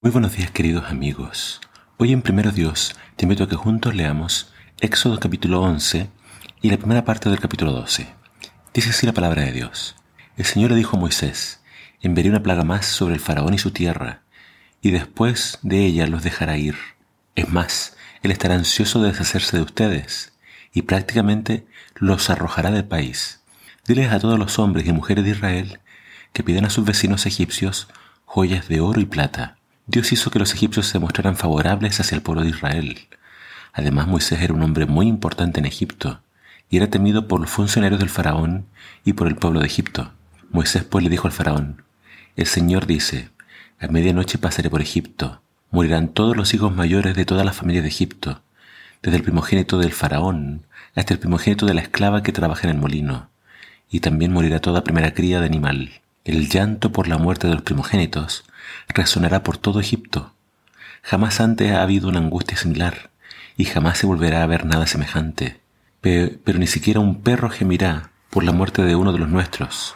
Muy buenos días queridos amigos. Hoy en Primero Dios te invito a que juntos leamos Éxodo capítulo 11 y la primera parte del capítulo 12. Dice así la palabra de Dios. El Señor le dijo a Moisés, enviaré una plaga más sobre el faraón y su tierra, y después de ella los dejará ir. Es más, él estará ansioso de deshacerse de ustedes, y prácticamente los arrojará del país. Diles a todos los hombres y mujeres de Israel que pidan a sus vecinos egipcios joyas de oro y plata Dios hizo que los egipcios se mostraran favorables hacia el pueblo de Israel. Además, Moisés era un hombre muy importante en Egipto y era temido por los funcionarios del faraón y por el pueblo de Egipto. Moisés pues le dijo al faraón, El Señor dice, a medianoche pasaré por Egipto, morirán todos los hijos mayores de todas las familias de Egipto, desde el primogénito del faraón hasta el primogénito de la esclava que trabaja en el molino, y también morirá toda primera cría de animal. El llanto por la muerte de los primogénitos resonará por todo Egipto. Jamás antes ha habido una angustia similar, y jamás se volverá a ver nada semejante. Pero, ni siquiera un perro gemirá por la muerte de uno de los nuestros,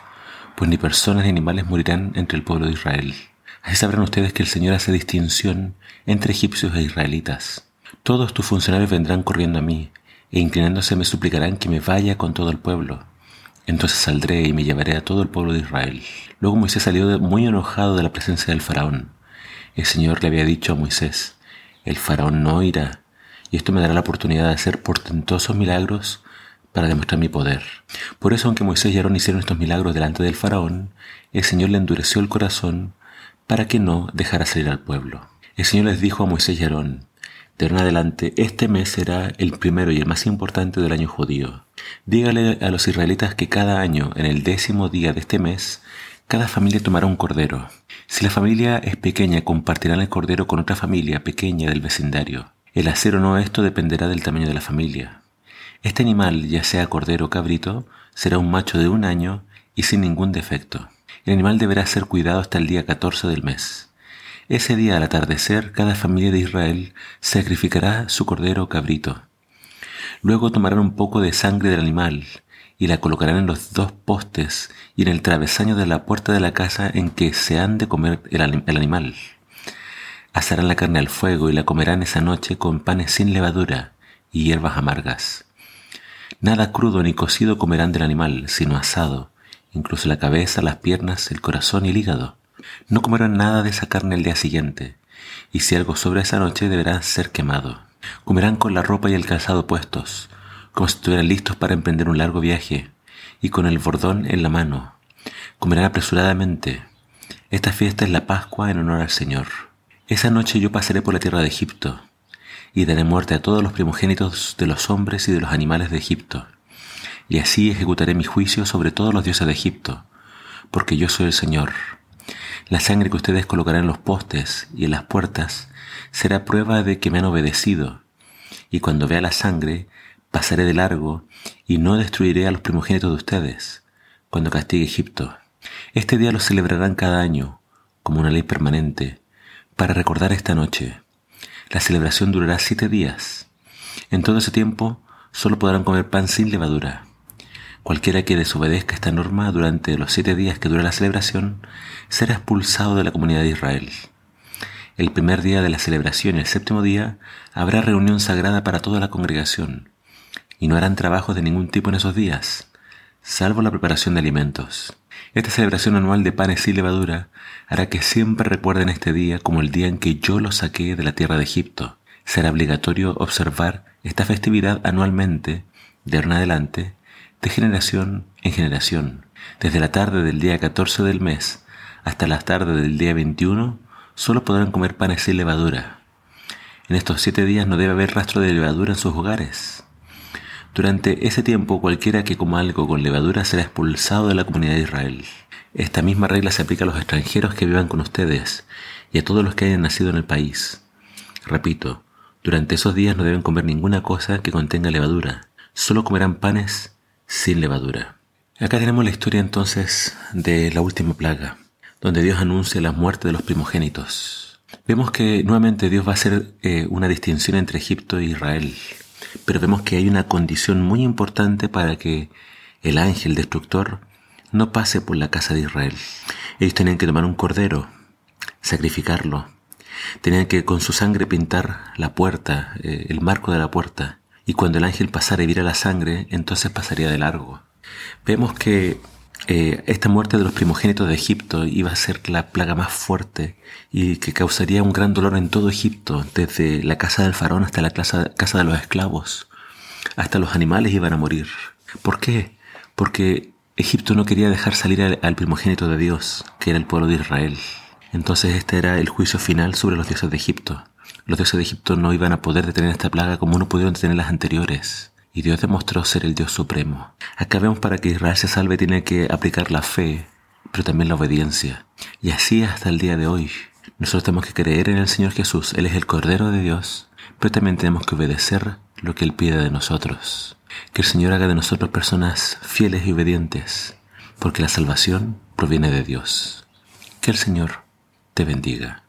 pues ni personas ni animales morirán entre el pueblo de Israel. Así sabrán ustedes que el Señor hace distinción entre egipcios e israelitas. Todos tus funcionarios vendrán corriendo a mí, e inclinándose me suplicarán que me vaya con todo el pueblo. Entonces saldré y me llevaré a todo el pueblo de Israel. Luego Moisés salió muy enojado de la presencia del faraón. El Señor le había dicho a Moisés, el faraón no irá, y esto me dará la oportunidad de hacer portentosos milagros para demostrar mi poder. Por eso, aunque Moisés y Aarón hicieron estos milagros delante del faraón, el Señor le endureció el corazón para que no dejara salir al pueblo. El Señor les dijo a Moisés y Aarón, de en adelante, este mes será el primero y el más importante del año judío. Dígale a los israelitas que cada año, en el décimo día de este mes, cada familia tomará un cordero. Si la familia es pequeña, compartirán el cordero con otra familia pequeña del vecindario. El hacer o no esto dependerá del tamaño de la familia. Este animal, ya sea cordero o cabrito, será un macho de un año y sin ningún defecto. El animal deberá ser cuidado hasta el día 14 del mes. Ese día al atardecer cada familia de Israel sacrificará su cordero o cabrito. Luego tomarán un poco de sangre del animal y la colocarán en los dos postes y en el travesaño de la puerta de la casa en que se han de comer el, animal. Asarán la carne al fuego y la comerán esa noche con panes sin levadura y hierbas amargas. Nada crudo ni cocido comerán del animal, sino asado, incluso la cabeza, las piernas, el corazón y el hígado. No comerán nada de esa carne el día siguiente, y si algo sobra esa noche deberá ser quemado. Comerán con la ropa y el calzado puestos, como si estuvieran listos para emprender un largo viaje, y con el bordón en la mano. Comerán apresuradamente. Esta fiesta es la Pascua en honor al Señor. Esa noche yo pasaré por la tierra de Egipto, y daré muerte a todos los primogénitos de los hombres y de los animales de Egipto, y así ejecutaré mi juicio sobre todos los dioses de Egipto, porque yo soy el Señor. La sangre que ustedes colocarán en los postes y en las puertas será prueba de que me han obedecido, y cuando vea la sangre, pasaré de largo y no destruiré a los primogénitos de ustedes, cuando castigue Egipto. Este día lo celebrarán cada año, como una ley permanente, para recordar esta noche. La celebración durará siete días. En todo ese tiempo solo podrán comer pan sin levadura. Cualquiera que desobedezca esta norma durante los siete días que dura la celebración será expulsado de la comunidad de Israel. El primer día de la celebración y el séptimo día habrá reunión sagrada para toda la congregación, y no harán trabajos de ningún tipo en esos días, salvo la preparación de alimentos. Esta celebración anual de panes sin levadura hará que siempre recuerden este día como el día en que yo los saqué de la tierra de Egipto. Será obligatorio observar esta festividad anualmente, de ahora en adelante, de generación en generación. Desde la tarde del día 14 del mes hasta la tarde del día 21, solo podrán comer panes sin levadura. En estos siete días no debe haber rastro de levadura en sus hogares. Durante ese tiempo cualquiera que coma algo con levadura será expulsado de la comunidad de Israel. Esta misma regla se aplica a los extranjeros que vivan con ustedes y a todos los que hayan nacido en el país. Repito, durante esos días no deben comer ninguna cosa que contenga levadura. Solo comerán panes sin levadura. Acá tenemos la historia entonces de la última plaga, donde Dios anuncia la muerte de los primogénitos. Vemos que nuevamente Dios va a hacer eh, una distinción entre Egipto e Israel, pero vemos que hay una condición muy importante para que el ángel destructor no pase por la casa de Israel. Ellos tenían que tomar un cordero, sacrificarlo, Tenían que con su sangre pintar la puerta, eh, el marco de la puerta, y cuando el ángel pasara y viera la sangre, entonces pasaría de largo. Vemos que eh, esta muerte de los primogénitos de Egipto iba a ser la plaga más fuerte y que causaría un gran dolor en todo Egipto, desde la casa del faraón hasta la casa, de los esclavos. Hasta los animales iban a morir. ¿Por qué? Porque Egipto no quería dejar salir al, al primogénito de Dios, que era el pueblo de Israel. Entonces este era el juicio final sobre los dioses de Egipto. Los dioses de Egipto no iban a poder detener esta plaga como no pudieron detener las anteriores y Dios demostró ser el Dios supremo. Acá vemos para que Israel se salve tiene que aplicar la fe, pero también la obediencia. Y así hasta el día de hoy. Nosotros tenemos que creer en el Señor Jesús, Él es el Cordero de Dios, pero también tenemos que obedecer lo que Él pide de nosotros. Que el Señor haga de nosotros personas fieles y obedientes, porque la salvación proviene de Dios. Que el Señor te bendiga.